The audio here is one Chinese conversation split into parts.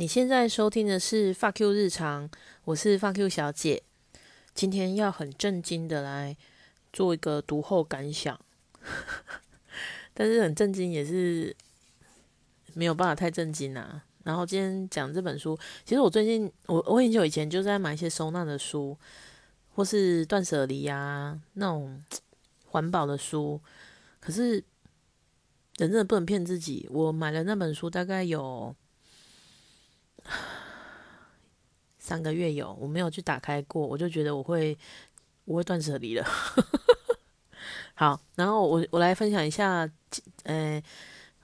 你现在收听的是《发 Q 日常》，我是发 Q 小姐。今天要很震惊的来做一个读后感想，但是很震惊也是没有办法太震惊啊。然后今天讲这本书，其实我最近我我很久以前就在买一些收纳的书，或是断舍离啊那种 环保的书，可是人真的不能骗自己。我买了那本书，大概有。三个月有，我没有去打开过，我就觉得我会我会断舍离了。好，然后我我来分享一下，呃，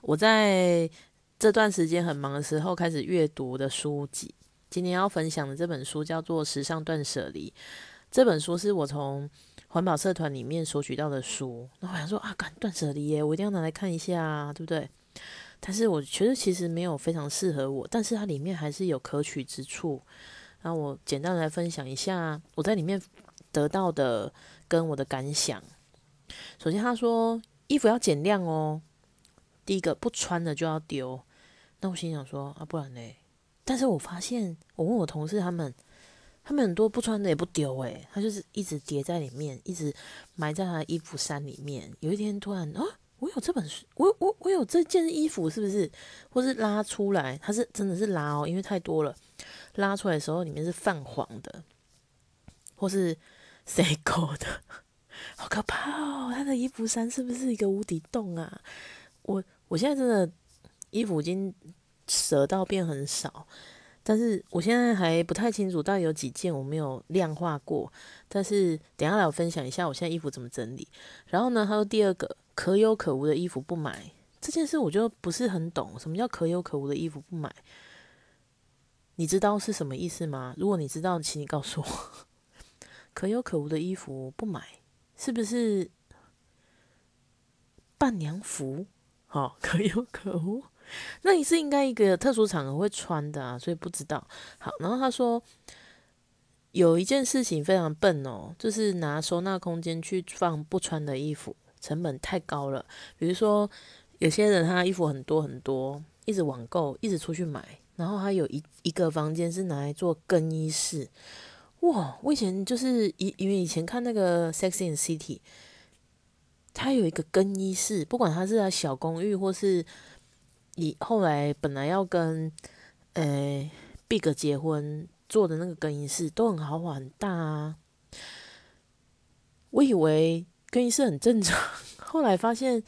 我在这段时间很忙的时候开始阅读的书籍。今天要分享的这本书叫做《时尚断舍离》，这本书是我从环保社团里面索取到的书。那我想说啊，敢断舍离耶，我一定要拿来看一下，对不对？但是我觉得其实没有非常适合我，但是它里面还是有可取之处。那我简单来分享一下我在里面得到的跟我的感想。首先，他说衣服要减量哦。第一个，不穿的就要丢。那我心想说啊，不然嘞？但是我发现，我问我同事他们，他们很多不穿的也不丢诶，他就是一直叠在里面，一直埋在他的衣服衫里面。有一天突然啊。我有这本书，我我我有这件衣服，是不是？或是拉出来，它是真的是拉哦，因为太多了，拉出来的时候里面是泛黄的，或是谁勾的，好可怕哦！他的衣服衫是不是一个无底洞啊？我我现在真的衣服已经折到变很少，但是我现在还不太清楚到底有几件我没有量化过，但是等下来我分享一下我现在衣服怎么整理。然后呢，他说第二个。可有可无的衣服不买这件事，我就不是很懂。什么叫可有可无的衣服不买？你知道是什么意思吗？如果你知道，请你告诉我。可有可无的衣服不买，是不是伴娘服？好，可有可无，那你是应该一个特殊场合会穿的啊，所以不知道。好，然后他说有一件事情非常笨哦，就是拿收纳空间去放不穿的衣服。成本太高了，比如说有些人他衣服很多很多，一直网购，一直出去买，然后他有一一个房间是拿来做更衣室。哇，我以前就是因因为以前看那个《Sex and City》，他有一个更衣室，不管他是在小公寓，或是以后来本来要跟呃 Big 结婚做的那个更衣室，都很豪华很大啊。我以为。更衣室很正常，后来发现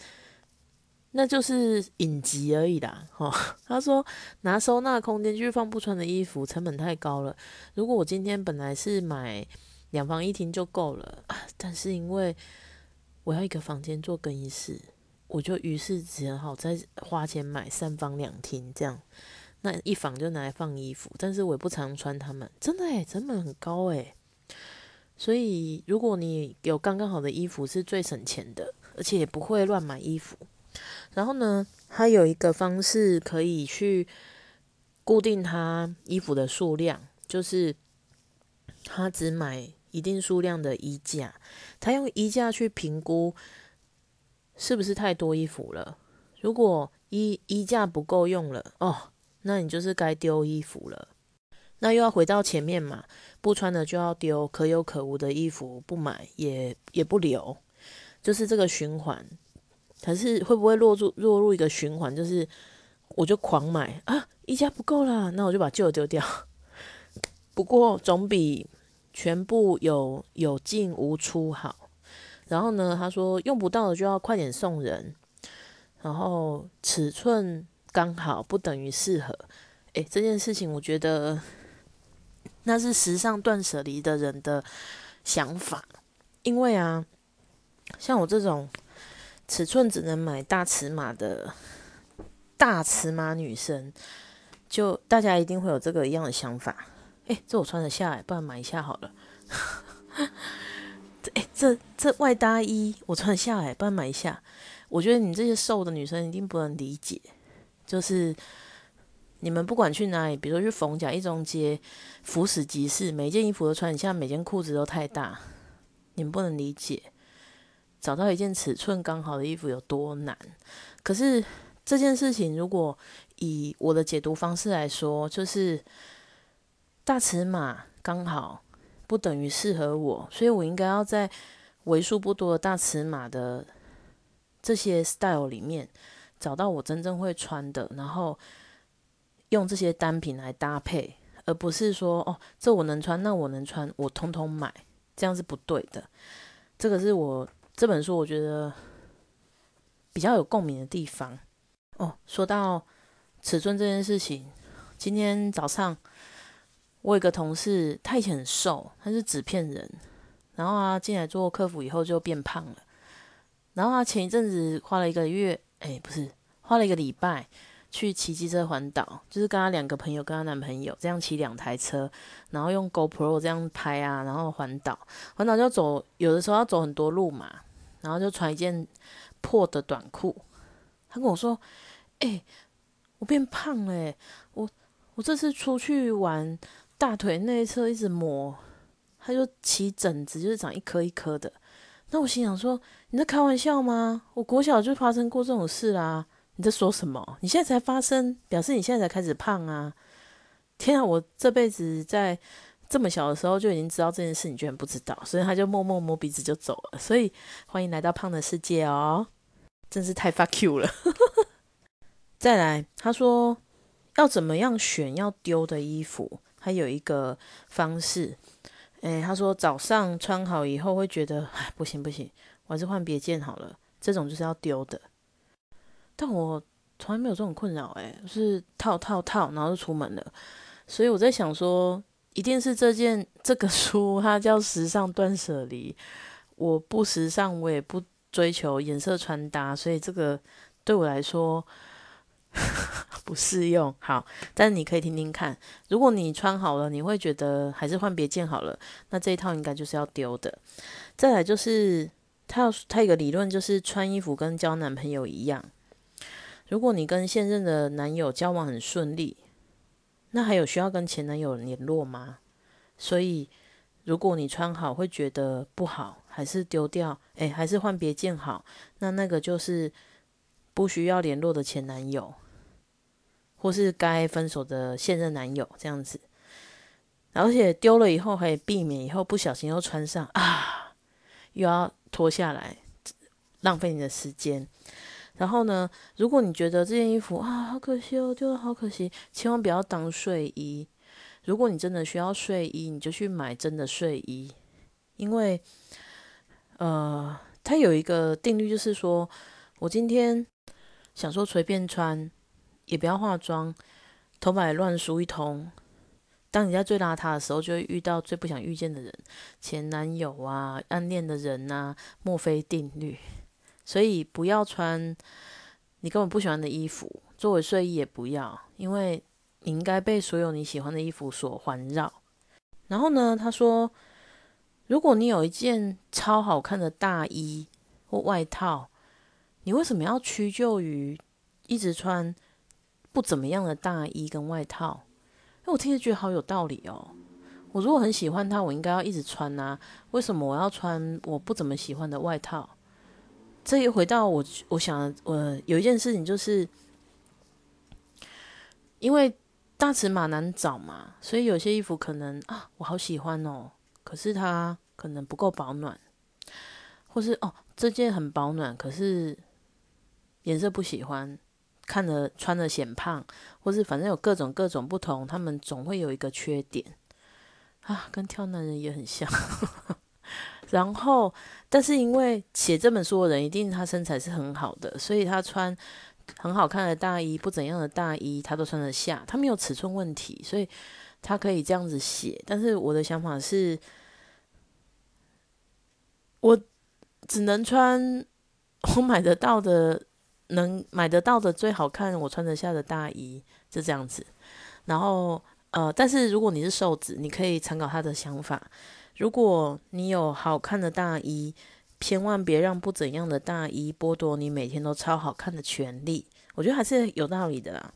那就是影集而已啦。哈，他说拿收纳空间去放不穿的衣服，成本太高了。如果我今天本来是买两房一厅就够了，但是因为我要一个房间做更衣室，我就于是只好再花钱买三房两厅这样。那一房就拿来放衣服，但是我也不常穿它们，真的诶，成本很高诶。所以，如果你有刚刚好的衣服，是最省钱的，而且也不会乱买衣服。然后呢，它有一个方式可以去固定它衣服的数量，就是他只买一定数量的衣架，他用衣架去评估是不是太多衣服了。如果衣衣架不够用了，哦，那你就是该丢衣服了。那又要回到前面嘛，不穿的就要丢，可有可无的衣服不买也也不留，就是这个循环。可是会不会落入落入一个循环，就是我就狂买啊，一家不够啦，那我就把旧的丢掉。不过总比全部有有进无出好。然后呢，他说用不到的就要快点送人，然后尺寸刚好不等于适合。诶，这件事情我觉得。那是时尚断舍离的人的想法，因为啊，像我这种尺寸只能买大尺码的大尺码女生，就大家一定会有这个一样的想法。哎，这我穿得下来，不然买一下好了。哎，这这外搭衣我穿得下来，不然买一下。我觉得你这些瘦的女生一定不能理解，就是。你们不管去哪里，比如说去逢甲一中街、福史集市，每件衣服都穿，你像每件裤子都太大，你们不能理解，找到一件尺寸刚好的衣服有多难。可是这件事情，如果以我的解读方式来说，就是大尺码刚好不等于适合我，所以我应该要在为数不多的大尺码的这些 style 里面找到我真正会穿的，然后用这些单品来搭配，而不是说哦，这我能穿，那我能穿，我通通买，这样是不对的。这个是我这本书我觉得比较有共鸣的地方。哦，说到尺寸这件事情，今天早上我有个同事，他以前很瘦，他是纸片人，然后他进来做客服以后就变胖了，然后他前一阵子花了一个月，哎，不是，花了一个礼拜去骑机车环岛，就是跟她两个朋友，跟她男朋友这样骑两台车，然后用 GoPro 这样拍啊，然后环岛，环岛就要走，有的时候要走很多路嘛，然后就穿一件破的短裤，她跟我说。哎，我变胖了！我我这次出去玩，大腿内侧一直磨，她就起疹子，就是长一颗一颗的。那我心想说，你在开玩笑吗？我国小就发生过这种事啦！你在说什么？你现在才发生，表示你现在才开始胖啊！天啊，我这辈子在这么小的时候就已经知道这件事，你居然不知道，所以他就默默摸鼻子就走了。所以欢迎来到胖的世界哦，真是太 fuck you 了。再来，他说要怎么样选要丢的衣服，还有一个方式。诶，他说早上穿好以后会觉得，哎，不行不行，我还是换别件好了。这种就是要丢的。但我从来没有这种困扰，诶，是套套套，然后就出门了。所以我在想说，一定是这件这个书它叫时尚断舍离。我不时尚，我也不追求颜色穿搭，所以这个对我来说。不适用，好，但是你可以听听看。如果你穿好了，你会觉得还是换别件好了，那这一套应该就是要丢的。再来就是，他要他有个理论，就是穿衣服跟交男朋友一样。如果你跟现任的男友交往很顺利，那还有需要跟前男友联络吗？所以，如果你穿好会觉得不好，还是丢掉？诶，还是换别件好？那那个就是不需要联络的前男友。或是该分手的现任男友这样子，而且丢了以后，可以避免以后不小心又穿上啊，又要脱下来，浪费你的时间。然后呢，如果你觉得这件衣服啊好可惜哦，丢了好可惜，千万不要当睡衣。如果你真的需要睡衣，你就去买真的睡衣，因为呃，它有一个定律，就是说我今天想说随便穿。也不要化妆，头发也乱梳一通。当你在最邋遢的时候，就会遇到最不想遇见的人，前男友啊，暗恋的人啊，墨菲定律。所以不要穿你根本不喜欢的衣服，作为睡衣也不要，因为你应该被所有你喜欢的衣服所环绕。然后呢，他说，如果你有一件超好看的大衣或外套，你为什么要屈就于一直穿？不怎么样的大衣跟外套，哎，我听着觉得好有道理哦。我如果很喜欢它，我应该要一直穿呐。为什么我要穿我不怎么喜欢的外套？这一回到我，我想，我有一件事情就是，因为大尺码难找嘛，所以有些衣服可能啊，我好喜欢哦，可是它可能不够保暖，或是哦，这件很保暖，可是颜色不喜欢。看着穿着显胖，或是反正有各种各种不同，他们总会有一个缺点啊，跟挑男人也很像。然后，但是因为写这本书的人一定他身材是很好的，所以他穿很好看的大衣，不怎样的大衣他都穿得下，他没有尺寸问题，所以他可以这样子写。但是我的想法是，我只能穿我买得到的。能买得到的最好看，我穿得下的大衣就这样子。然后，呃，但是如果你是瘦子，你可以参考他的想法。如果你有好看的大衣，千万别让不怎样的大衣剥夺你每天都超好看的权利。我觉得还是有道理的啦。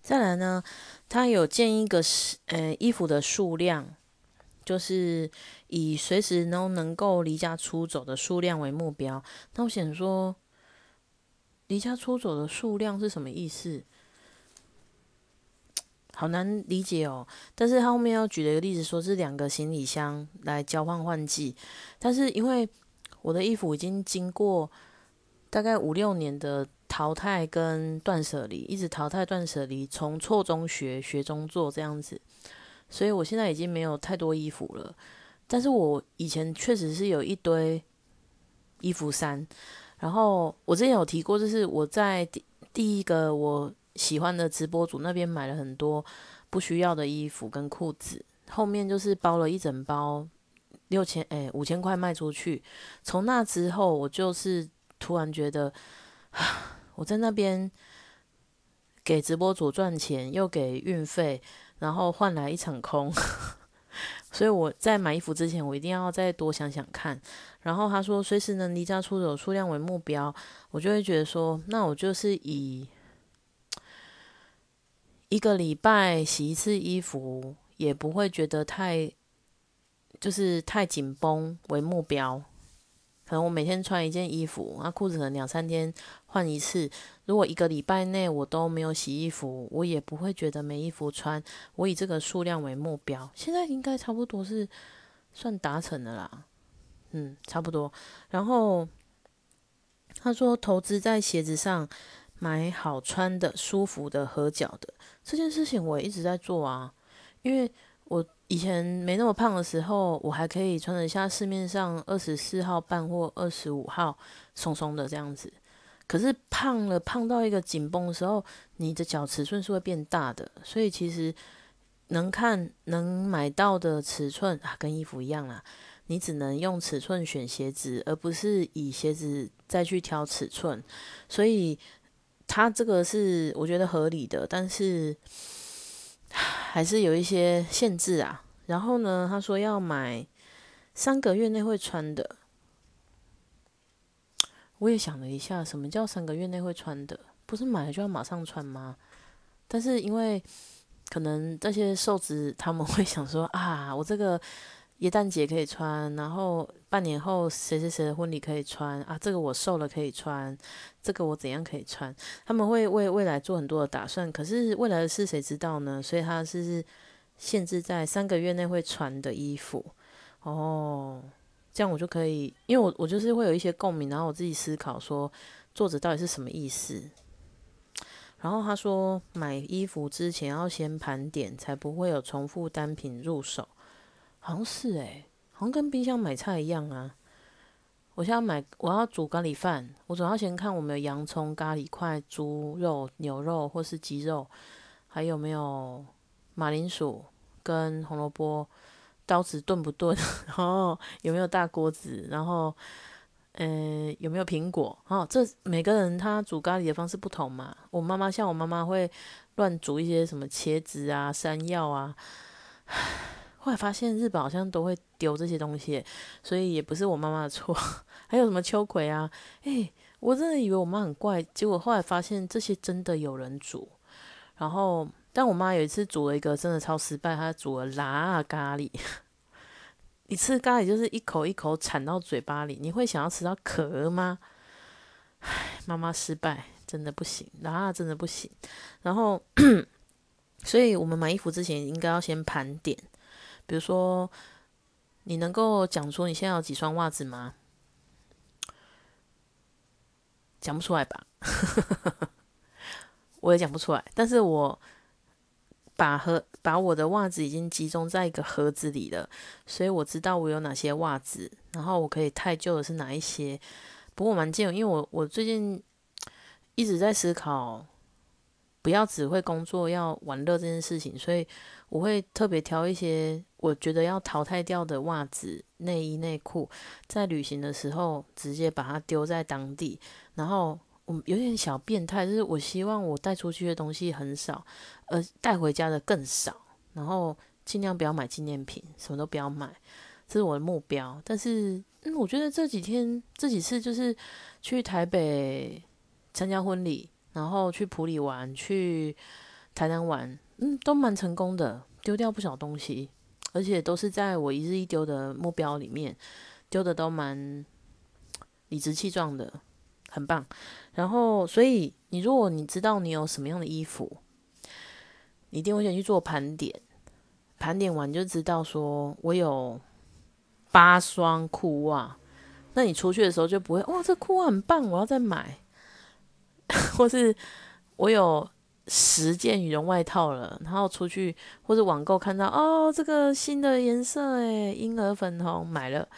再来呢，他有建一个是呃衣服的数量，就是以随时都能够离家出走的数量为目标。那我想说。离家出走的数量是什么意思？好难理解哦。但是他后面要举的一个例子，说是两个行李箱来交换换季。但是因为我的衣服已经经过大概五六年的淘汰跟断舍离，一直淘汰断舍离，从错中学，学中做这样子，所以我现在已经没有太多衣服了。但是我以前确实是有一堆衣服衫。然后我之前有提过，就是我在第第一个我喜欢的直播主那边买了很多不需要的衣服跟裤子，后面就是包了一整包六千哎五千块卖出去。从那之后，我就是突然觉得，我在那边给直播主赚钱，又给运费，然后换来一场空。所以我在买衣服之前，我一定要再多想想看。然后他说，随时能离家出走数量为目标，我就会觉得说，那我就是以一个礼拜洗一次衣服，也不会觉得太就是太紧绷为目标。可能我每天穿一件衣服，那裤子可能两三天换一次。如果一个礼拜内我都没有洗衣服，我也不会觉得没衣服穿。我以这个数量为目标，现在应该差不多是算达成的啦。嗯，差不多。然后他说，投资在鞋子上，买好穿的、舒服的、合脚的这件事情，我一直在做啊。因为我以前没那么胖的时候，我还可以穿得下市面上二十四号半或二十五号松松的这样子。可是胖了，胖到一个紧绷的时候，你的脚尺寸是会变大的。所以其实能看能买到的尺寸啊，跟衣服一样啦。你只能用尺寸选鞋子，而不是以鞋子再去挑尺寸，所以他这个是我觉得合理的，但是还是有一些限制啊。然后呢，他说要买三个月内会穿的，我也想了一下，什么叫三个月内会穿的？不是买了就要马上穿吗？但是因为可能这些瘦子他们会想说啊，我这个。耶诞节可以穿，然后半年后谁谁谁的婚礼可以穿啊？这个我瘦了可以穿，这个我怎样可以穿？他们会为未来做很多的打算，可是未来的事谁知道呢？所以他是限制在三个月内会穿的衣服哦，这样我就可以，因为我我就是会有一些共鸣，然后我自己思考说作者到底是什么意思。然后他说买衣服之前要先盘点，才不会有重复单品入手。好像是诶，好像跟冰箱买菜一样啊。我现在买，我要煮咖喱饭，我总要先看我们有洋葱、咖喱块、猪肉、牛肉或是鸡肉，还有没有马铃薯跟红萝卜，刀子钝不钝，然后有没有大锅子，然后呃有没有苹果。哦，这每个人他煮咖喱的方式不同嘛。我妈妈像我妈妈会乱煮一些什么茄子啊、山药啊。后来发现日本好像都会丢这些东西，所以也不是我妈妈的错。还有什么秋葵啊？诶，我真的以为我妈很怪，结果后来发现这些真的有人煮。然后，但我妈有一次煮了一个真的超失败，她煮了辣咖喱。你吃咖喱就是一口一口铲到嘴巴里，你会想要吃到壳吗？唉，妈妈失败，真的不行，辣真的不行。然后，所以我们买衣服之前应该要先盘点。比如说，你能够讲出你现在有几双袜子吗？讲不出来吧？我也讲不出来。但是我把盒把我的袜子已经集中在一个盒子里了，所以我知道我有哪些袜子，然后我可以太旧的是哪一些。不过蛮贱，因为我我最近一直在思考，不要只会工作要玩乐这件事情，所以我会特别挑一些。我觉得要淘汰掉的袜子、内衣、内裤，在旅行的时候直接把它丢在当地。然后我有点小变态，就是我希望我带出去的东西很少，而带回家的更少。然后尽量不要买纪念品，什么都不要买，这是我的目标。但是，嗯，我觉得这几天这几次就是去台北参加婚礼，然后去普里玩，去台南玩，嗯，都蛮成功的，丢掉不少东西。而且都是在我一日一丢的目标里面，丢的都蛮理直气壮的。很棒。然后，所以你如果你知道你有什么样的衣服，你一定会先去做盘点，盘点完就知道说我有八双裤袜，那你出去的时候就不会哇，这裤袜很棒，我要再买，或是我有。十件羽绒外套了，然后出去或者网购看到哦，这个新的颜色诶，婴儿粉红买了，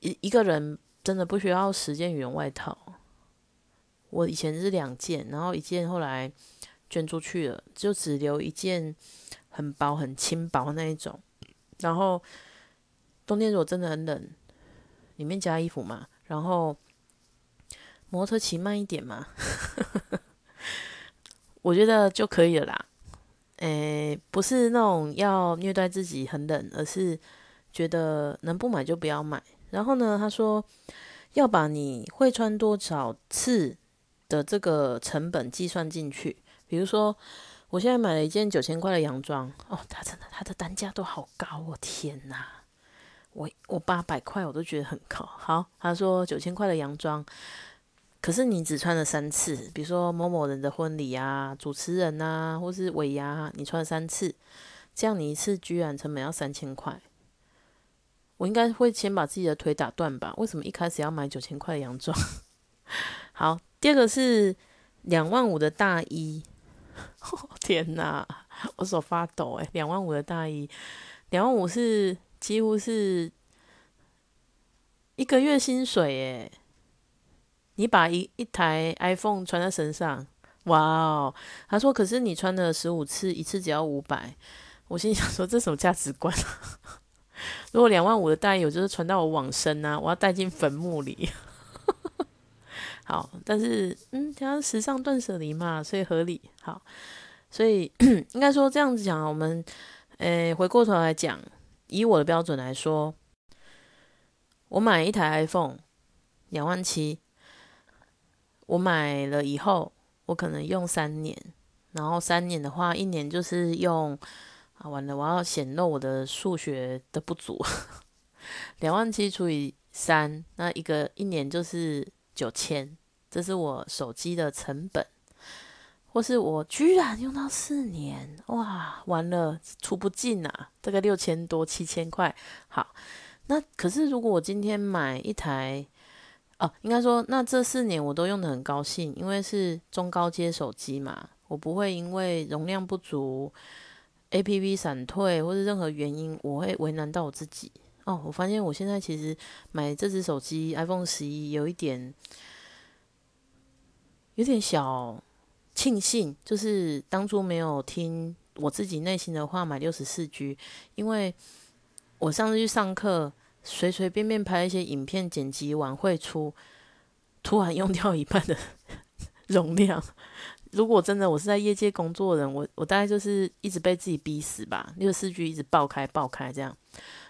一一个人真的不需要十件羽绒外套。我以前是两件，然后一件后来捐出去了，就只留一件很薄很轻薄那一种。然后冬天如果真的很冷，里面加衣服嘛，然后摩托骑慢一点嘛。我觉得就可以了啦，诶，不是那种要虐待自己很冷，而是觉得能不买就不要买。然后呢，他说要把你会穿多少次的这个成本计算进去。比如说，我现在买了一件九千块的洋装，哦，它真的它的单价都好高，我天哪，我我八百块我都觉得很高。好，他说九千块的洋装。可是你只穿了三次，比如说某某人的婚礼啊，主持人啊，或是尾牙，你穿了三次，这样你一次居然成本要三千块，我应该会先把自己的腿打断吧？为什么一开始要买九千块的洋装？好，第二个是两万五的大衣，天哪，我手发抖诶，两万五的大衣，两万五是几乎是一个月薪水诶。你把一一台 iPhone 穿在身上，哇哦！他说：“可是你穿了十五次，一次只要五百。”我心想说：“这什么价值观？如果两万五的带有，就是传到我往生啊，我要带进坟墓里。”好，但是嗯，讲时尚断舍离嘛，所以合理。好，所以 应该说这样子讲，我们诶回过头来讲，以我的标准来说，我买一台 iPhone 两万七。我买了以后，我可能用三年，然后三年的话，一年就是用啊，完了，我要显露我的数学的不足，两万七除以三，那一个一年就是九千，这是我手机的成本，或是我居然用到四年，哇，完了，出不进啊，大概六千多七千块，好，那可是如果我今天买一台。哦，应该说，那这四年我都用的很高兴，因为是中高阶手机嘛，我不会因为容量不足、A P P 闪退或者任何原因，我会为难到我自己。哦，我发现我现在其实买这只手机 iPhone 十一有一点，有点小庆幸，就是当初没有听我自己内心的话买六十四 G，因为我上次去上课。随随便便拍一些影片，剪辑完会出，突然用掉一半的 容量。如果真的我是在业界工作的人，我我大概就是一直被自己逼死吧，六四 G 一直爆开爆开这样。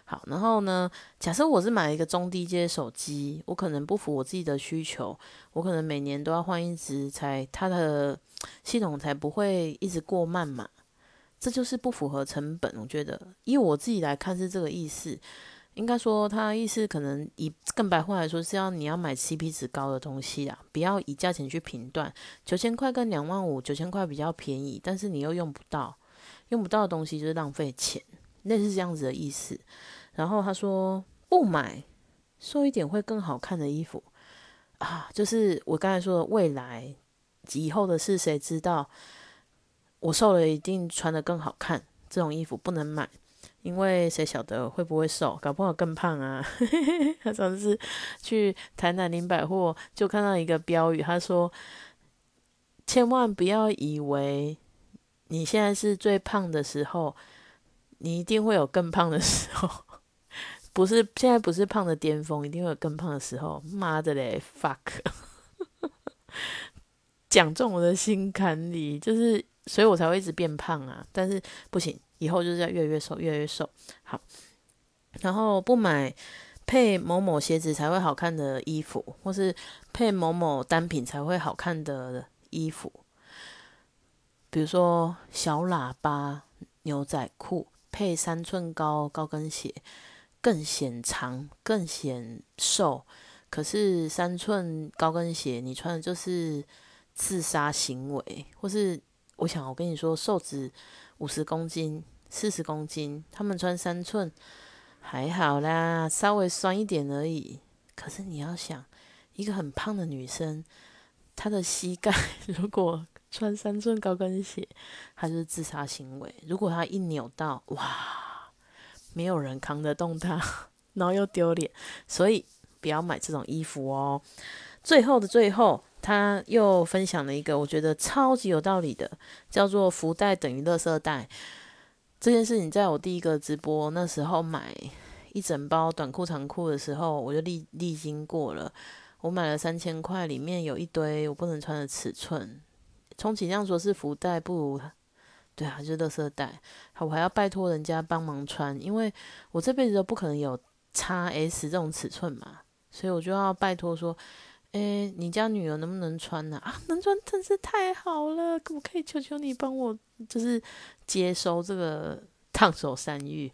好，然后呢，假设我是买一个中低阶手机，我可能不符我自己的需求，我可能每年都要换一只，才它的系统才不会一直过慢嘛。这就是不符合成本，我觉得以我自己来看是这个意思。应该说，他的意思可能以更白话来说，是要你要买 CP 值高的东西啊，不要以价钱去评断。九千块跟两万五，九千块比较便宜，但是你又用不到，用不到的东西就是浪费钱，类似这样子的意思。然后他说不买，瘦一点会更好看的衣服啊，就是我刚才说的未来以后的事，谁知道？我瘦了一定穿的更好看，这种衣服不能买。因为谁晓得会不会瘦，搞不好更胖啊！他上次去台南林百货，就看到一个标语，他说：“千万不要以为你现在是最胖的时候，你一定会有更胖的时候。不是现在不是胖的巅峰，一定会有更胖的时候。”妈的嘞，fuck！讲中我的心坎里，就是，所以我才会一直变胖啊！但是不行。以后就是要越越瘦，越越瘦。好，然后不买配某某鞋子才会好看的衣服，或是配某某单品才会好看的衣服，比如说小喇叭牛仔裤配三寸高高跟鞋，更显长、更显瘦、可是三寸高跟鞋你穿的就是自杀行为，或是我想我跟你说，瘦子五十公斤、四十公斤，他们穿三寸还好啦，稍微酸一点而已。可是你要想，一个很胖的女生，她的膝盖 如果穿三寸高跟鞋，她就是自杀行为。如果她一扭到，哇，没有人扛得动她，然后又丢脸，所以不要买这种衣服哦。最后的最后，他又分享了一个我觉得超级有道理的，叫做“福袋等于垃圾袋”这件事情，在我第一个直播那时候买一整包短裤长裤的时候，我就历历经过了。我买了三千块，里面有一堆我不能穿的尺寸。充其量说是福袋，不如对啊，就是垃圾袋。好，我还要拜托人家帮忙穿，因为我这辈子都不可能有 x S 这种尺寸嘛，所以我就要拜托说，诶，你家女儿能不能穿呢？啊，能穿真是太好了，可不可以求求你帮我，就是接收这个烫手山芋？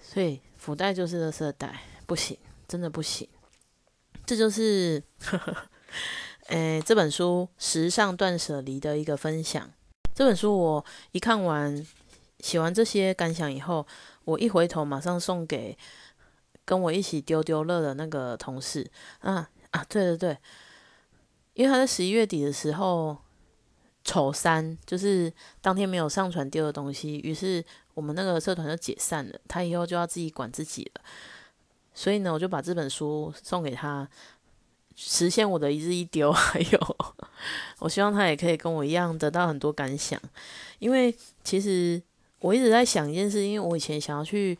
所以福袋就是垃圾袋，不行，真的不行。这就是，诶，这本书《时尚断舍离》的一个分享。这本书我一看完，写完这些感想以后，我一回头马上送给跟我一起丢丢乐的那个同事。啊啊，对对对，因为他在十一月底的时候，丑三就是当天没有上传丢的东西，于是我们那个社团就解散了。他以后就要自己管自己了。所以呢，我就把这本书送给他，实现我的一日一丢。还 有，我希望他也可以跟我一样得到很多感想。因为其实我一直在想一件事，因为我以前想要去，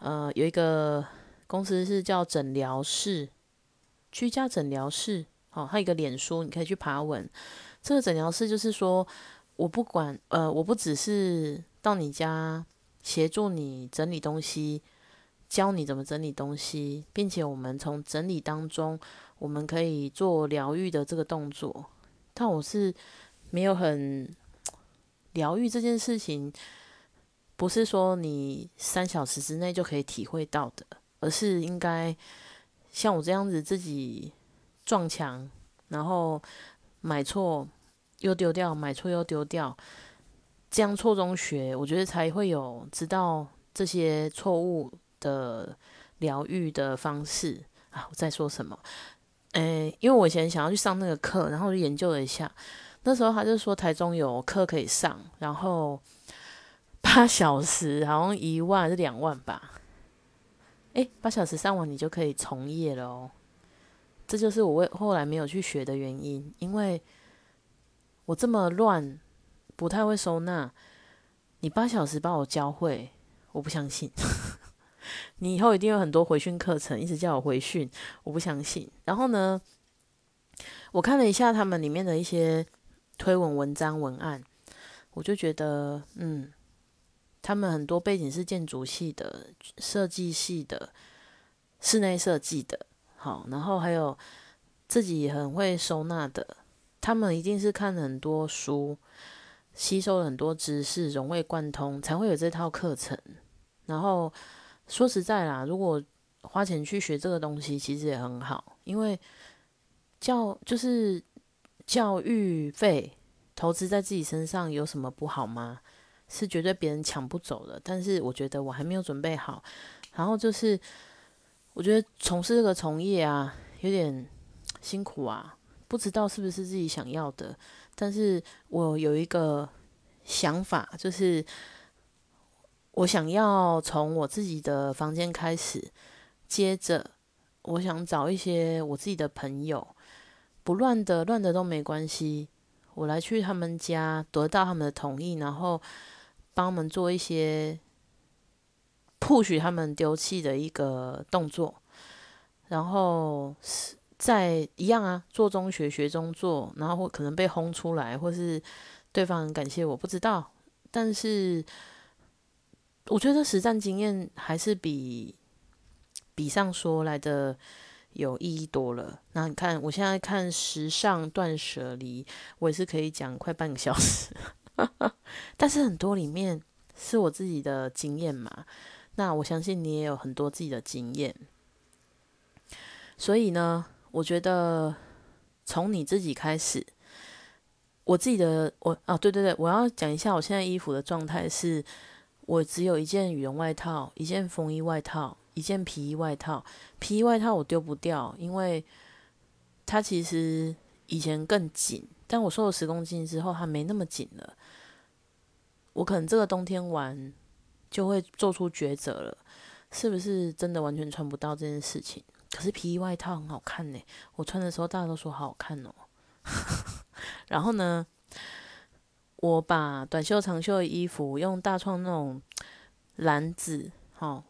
呃，有一个公司是叫诊疗室，居家诊疗室。好，它有一个脸书，你可以去爬文。这个诊疗室就是说，我不管，呃，我不只是到你家协助你整理东西。教你怎么整理东西，并且我们从整理当中，我们可以做疗愈的这个动作。但我是没有很疗愈这件事情，不是说你三小时之内就可以体会到的，而是应该像我这样子自己撞墙，然后买错又丢掉，买错又丢掉，这样错中学，我觉得才会有知道这些错误。的疗愈的方式啊，我在说什么？诶，因为我以前想要去上那个课，然后就研究了一下，那时候他就说台中有课可以上，然后八小时好像一万是两万吧？诶，八小时上完你就可以从业了哦。这就是我为后来没有去学的原因，因为我这么乱，不太会收纳，你八小时把我教会，我不相信。你以后一定有很多回训课程，一直叫我回训，我不相信。然后呢，我看了一下他们里面的一些推文文章文案，我就觉得，嗯，他们很多背景是建筑系的、设计系的、室内设计的，好，然后还有自己很会收纳的，他们一定是看了很多书，吸收了很多知识，融会贯通，才会有这套课程，然后。说实在啦，如果花钱去学这个东西，其实也很好，因为教就是教育费投资在自己身上有什么不好吗？是绝对别人抢不走的。但是我觉得我还没有准备好。然后就是，我觉得从事这个从业啊，有点辛苦啊，不知道是不是自己想要的。但是我有一个想法，就是。我想要从我自己的房间开始，接着我想找一些我自己的朋友，不乱的，乱的都没关系。我来去他们家，得到他们的同意，然后帮我们做一些不许他们丢弃的一个动作，然后在一样啊，做中学，学中做，然后或可能被轰出来，或是对方很感谢我，不知道，但是。我觉得实战经验还是比比上说来的有意义多了。那你看，我现在看时尚断舍离，我也是可以讲快半个小时，但是很多里面是我自己的经验嘛。那我相信你也有很多自己的经验，所以呢，我觉得从你自己开始，我自己的我啊，对对对，我要讲一下我现在衣服的状态是，我只有一件羽绒外套，一件风衣外套，一件皮衣外套。皮衣外套我丢不掉，因为它其实以前更紧，但我瘦了十公斤之后，它没那么紧了。我可能这个冬天玩就会做出抉择了，是不是真的完全穿不到这件事情？可是皮衣外套很好看呢，我穿的时候大家都说好好看哦。然后呢，我把短袖、长袖的衣服用大创那种篮子，哈，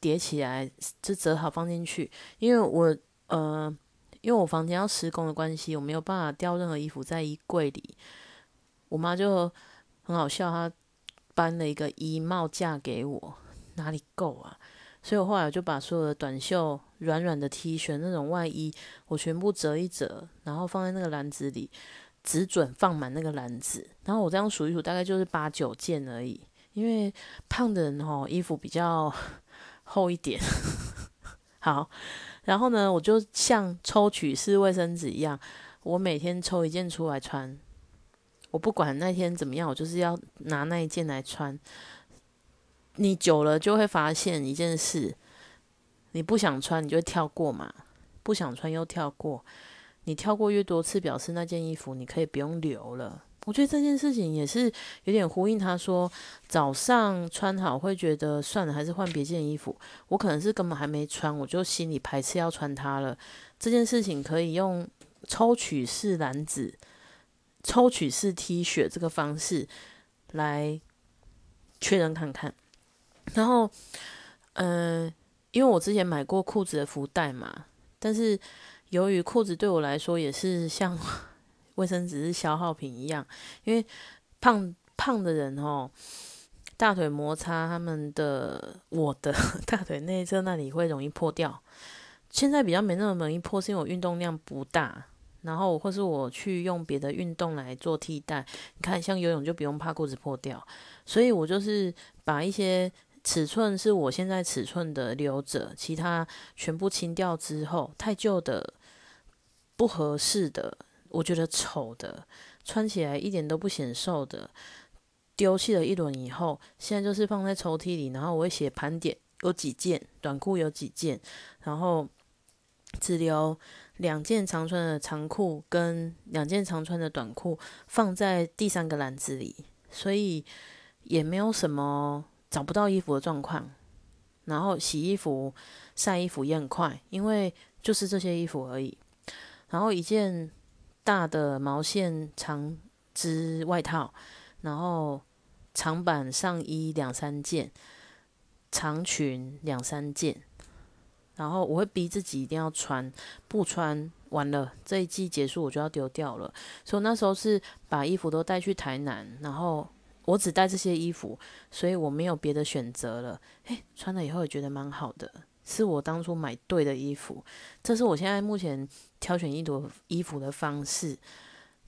叠起来就折好放进去。因为我呃，因为我房间要施工的关系，我没有办法吊任何衣服在衣柜里。我妈就。很好笑，他搬了一个衣帽架给我，哪里够啊？所以我后来就把所有的短袖、软软的 T 恤、那种外衣，我全部折一折，然后放在那个篮子里，只准放满那个篮子。然后我这样数一数，大概就是八九件而已。因为胖的人吼，衣服比较 厚一点。好，然后呢，我就像抽取式卫生纸一样，我每天抽一件出来穿。我不管那天怎么样，我就是要拿那一件来穿。你久了就会发现一件事：你不想穿，你就跳过嘛；不想穿又跳过。你跳过越多次，表示那件衣服你可以不用留了。我觉得这件事情也是有点呼应他说，早上穿好会觉得算了，还是换别件衣服。我可能是根本还没穿，我就心里排斥要穿它了。这件事情可以用抽取式篮子。抽取式 T 恤这个方式来确认看看，然后，嗯，因为我之前买过裤子的福袋嘛，但是由于裤子对我来说也是像卫生纸是消耗品一样，因为胖胖的人哦，大腿摩擦他们的我的 大腿内侧那里会容易破掉，现在比较没那么容易破，是因为我运动量不大。然后，或是我去用别的运动来做替代。你看，像游泳就不用怕裤子破掉，所以我就是把一些尺寸是我现在尺寸的留着，其他全部清掉之后，太旧的、不合适的、我觉得丑的、穿起来一点都不显瘦的，丢弃了一轮以后，现在就是放在抽屉里。然后我会写盘点，有几件短裤，有几件，然后只留。两件长穿的长裤跟两件长穿的短裤放在第三个篮子里，所以也没有什么找不到衣服的状况。然后洗衣服、晒衣服也很快，因为就是这些衣服而已。然后一件大的毛线长织外套，然后长版上衣两三件，长裙两三件。然后我会逼自己一定要穿，不穿完了这一季结束我就要丢掉了。所以那时候是把衣服都带去台南，然后我只带这些衣服，所以我没有别的选择了。诶，穿了以后也觉得蛮好的，是我当初买对的衣服。这是我现在目前挑选一朵衣服的方式。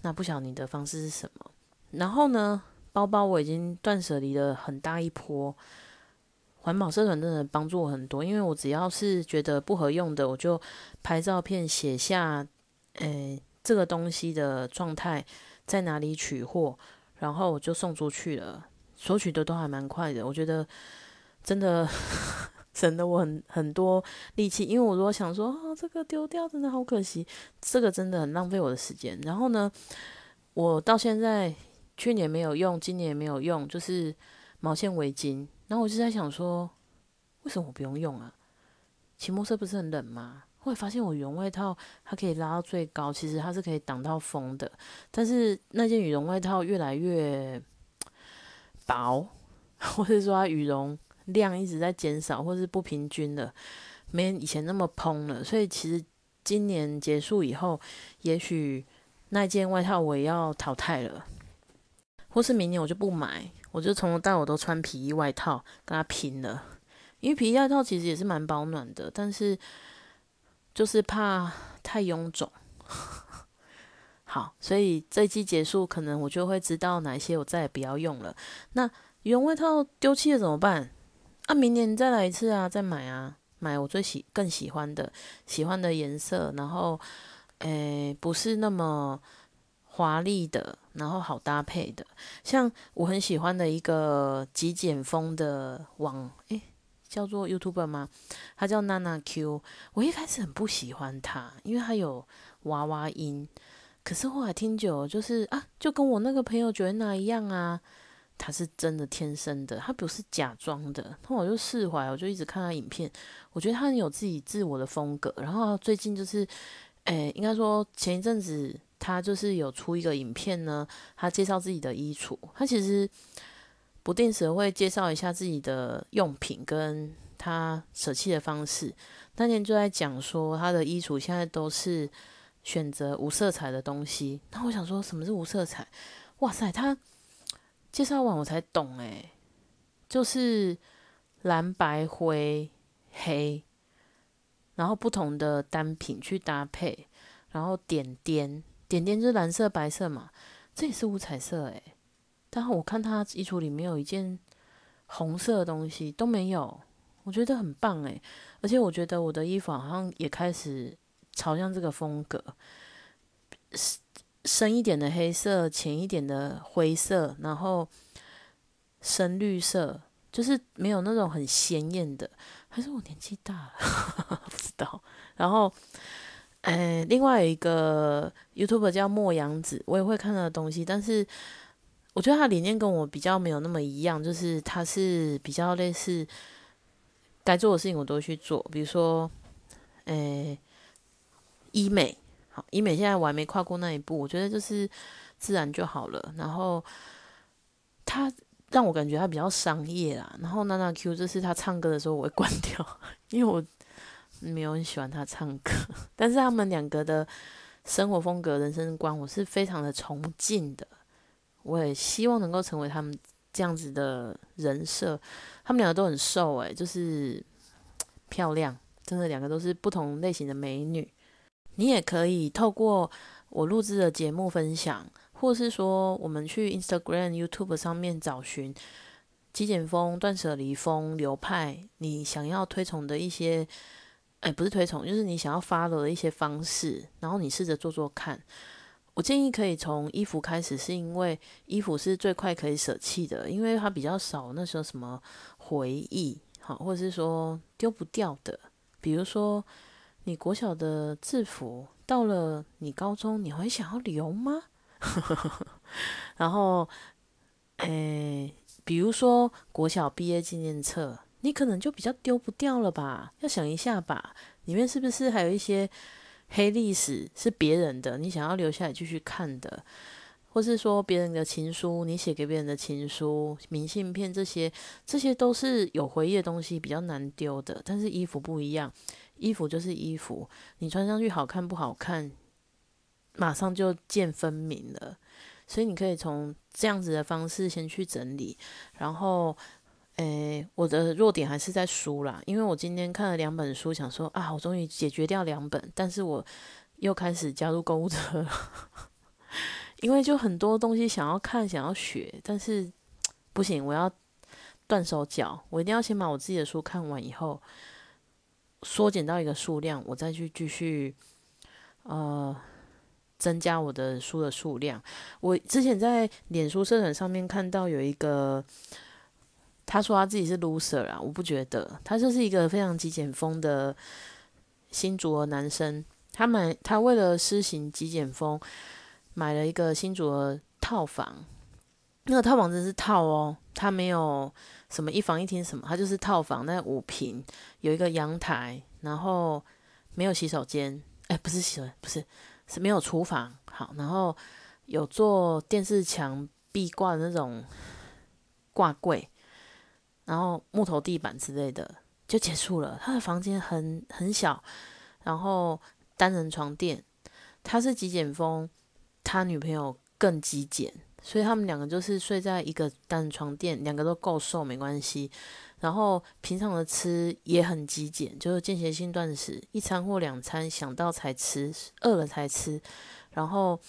那不晓得你的方式是什么？然后呢，包包我已经断舍离了很大一波。环保社团真的帮助我很多，因为我只要是觉得不合用的，我就拍照片写下，诶，这个东西的状态在哪里取货，然后我就送出去了，索取的都还蛮快的，我觉得真的 省得我很很多力气，因为我如果想说啊，这个丢掉真的好可惜，这个真的很浪费我的时间。然后呢，我到现在去年没有用，今年也没有用，就是毛线围巾。然后我就在想说，为什么我不用用啊？骑摩托车不是很冷吗？后来发现我羽绒外套它可以拉到最高，其实它是可以挡到风的。但是那件羽绒外套越来越薄，或者说它羽绒量一直在减少，或是不平均的，没以前那么蓬了。所以其实今年结束以后，也许那件外套我也要淘汰了，或是明年我就不买。我就从头到尾都穿皮衣外套跟他拼了，因为皮衣外套其实也是蛮保暖的，但是就是怕太臃肿。好，所以这一季结束，可能我就会知道哪一些我再也不要用了。那羽绒外套丢弃了怎么办？啊，明年再来一次啊，再买啊，买我最喜更喜欢的喜欢的颜色，然后诶不是那么华丽的，然后好搭配的。像我很喜欢的一个极简风的网诶。叫做 YouTuber 吗？他叫娜娜 Q。我一开始很不喜欢他，因为他有娃娃音。可是后来听久，就是啊，就跟我那个朋友 Joanna 一样啊，他是真的天生的，他不是假装的。那我就释怀，我就一直看他影片。我觉得他很有自己自我的风格。然后最近就是，诶，应该说前一阵子他就是有出一个影片呢，他介绍自己的衣橱。他其实。不定时会介绍一下自己的用品跟他舍弃的方式。那天就在讲说他的衣橱现在都是选择无色彩的东西。那我想说什么是无色彩？哇塞，他介绍完我才懂诶，就是蓝白灰黑，然后不同的单品去搭配，然后点点点点就是蓝色白色嘛，这也是五彩色诶。但我看他衣橱里面有一件红色的东西都没有，我觉得很棒诶。而且我觉得我的衣服好像也开始朝向这个风格，深一点的黑色，浅一点的灰色，然后深绿色，就是没有那种很鲜艳的。还是我年纪大了，不知道。然后，诶，另外有一个 YouTube 叫莫阳子，我也会看他的东西，但是。我觉得他理念跟我比较没有那么一样，就是他是比较类似该做的事情我都去做，比如说，诶，医美，好，医美现在我还没跨过那一步，我觉得就是自然就好了。然后他让我感觉他比较商业啦，然后娜娜 Q 就是他唱歌的时候我会关掉，因为我没有很喜欢他唱歌，但是他们两个的生活风格、人生观，我是非常的崇敬的。我也希望能够成为他们这样子的人设。他们两个都很瘦，诶，就是漂亮，真的两个都是不同类型的美女。你也可以透过我录制的节目分享，或是说我们去 Instagram、YouTube 上面找寻极简风、断舍离风流派，你想要推崇的一些，哎，不是推崇，就是你想要发的一些方式，然后你试着做做看。我建议可以从衣服开始，是因为衣服是最快可以舍弃的，因为它比较少那时候什么回忆，好，或者是说丢不掉的。比如说，你国小的制服到了你高中，你会想要留吗？然后，诶，比如说国小毕业纪念册，你可能就比较丢不掉了吧？要想一下吧，里面是不是还有一些？黑历史是别人的，你想要留下来继续看的，或是说别人的情书，你写给别人的情书、明信片这些，这些都是有回忆的东西，比较难丢的。但是衣服不一样，衣服就是衣服，你穿上去好看不好看，马上就见分明了。所以你可以从这样子的方式先去整理，然后。诶，我的弱点还是在书啦，因为我今天看了两本书，想说啊，我终于解决掉两本，但是我又开始加入购物车了，因为就很多东西想要看，想要学，但是不行，我要断手脚，我一定要先把我自己的书看完以后，缩减到一个数量，我再去继续呃增加我的书的数量。我之前在脸书社团上面看到有一个。他说他自己是 loser 啊，我不觉得，他就是一个非常极简风的新竹的男生。他买，他为了施行极简风，买了一个新竹的套房。那个套房真是套哦，他没有什么一房一厅什么，他就是套房，那五平，有一个阳台，然后没有洗手间，哎，不是洗手，不是，是没有厨房。好，然后有做电视墙壁挂的那种挂柜。然后木头地板之类的就结束了。他的房间很很小，然后单人床垫。他是极简风，他女朋友更极简，所以他们两个就是睡在一个单人床垫，两个都够瘦没关系。然后平常的吃也很极简，就是间歇性断食，一餐或两餐想到才吃，饿了才吃。然后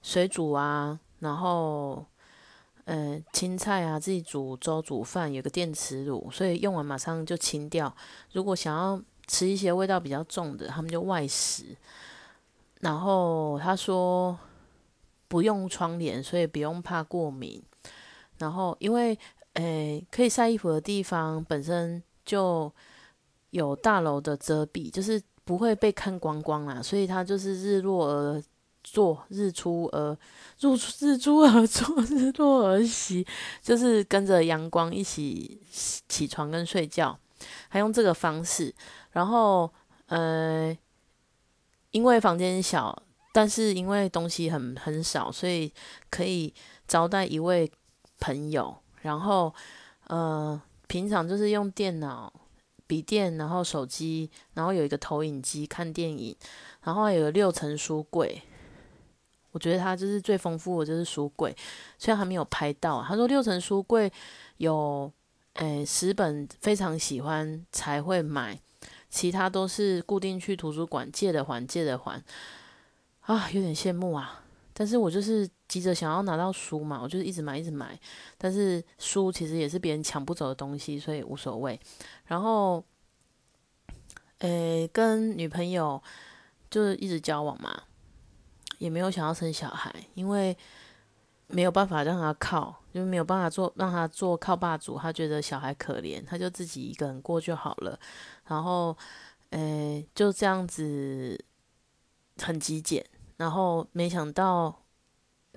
水煮啊，然后。呃，青菜啊，自己煮粥煮饭，有个电磁炉，所以用完马上就清掉。如果想要吃一些味道比较重的，他们就外食。然后他说不用窗帘，所以不用怕过敏。然后因为诶可以晒衣服的地方本身就有大楼的遮蔽，就是不会被看光光啦，所以他就是日落而做，日出而入日出而作，日落而息，就是跟着阳光一起起床跟睡觉，还用这个方式。然后，呃，因为房间小，但是因为东西很很少，所以可以招待一位朋友。然后，呃，平常就是用电脑、笔电，然后手机，然后有一个投影机看电影，然后有六层书柜。我觉得他就是最丰富的，就是书柜。虽然还没有拍到，他说六层书柜有，诶，十本非常喜欢才会买。其他都是固定去图书馆借的还，借的还，啊，有点羡慕啊！但是我就是急着想要拿到书嘛，我就是一直买，一直买。但是书其实也是别人抢不走的东西，所以无所谓。然后，诶，跟女朋友就是一直交往嘛，也没有想要生小孩，因为没有办法让他靠，就没有办法做让他做靠霸主，他觉得小孩可怜，他就自己一个人过就好了。然后，诶，就这样子很极简，然后没想到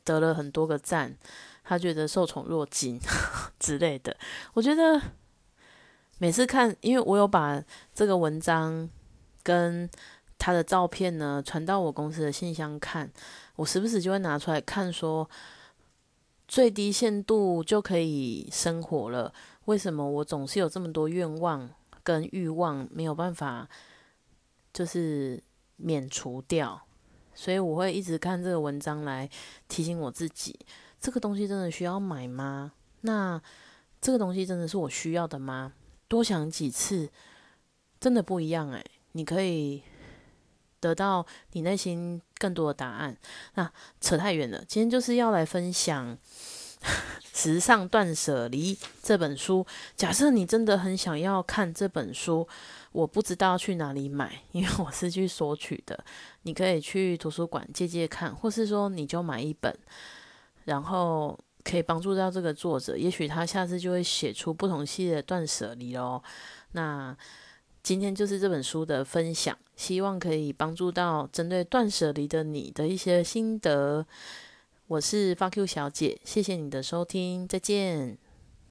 得了很多个赞，他觉得受宠若惊 之类的。我觉得每次看，因为我有把这个文章跟他的照片呢传到我公司的信箱看，我时不时就会拿出来看，说最低限度就可以生活了，为什么我总是有这么多愿望？跟欲望没有办法，就是免除掉，所以我会一直看这个文章来提醒我自己：这个东西真的需要买吗？那这个东西真的是我需要的吗？多想几次，真的不一样诶，你可以得到你内心更多的答案。那扯太远了，今天就是要来分享。《时尚断舍离》这本书，假设你真的很想要看这本书，我不知道去哪里买，因为我是去索取的。你可以去图书馆借借看，或是说你就买一本，然后可以帮助到这个作者，也许他下次就会写出不同系列的断舍离哦。那今天就是这本书的分享，希望可以帮助到针对断舍离的你的一些心得。我是 Fuck You 小姐，谢谢你的收听，再见。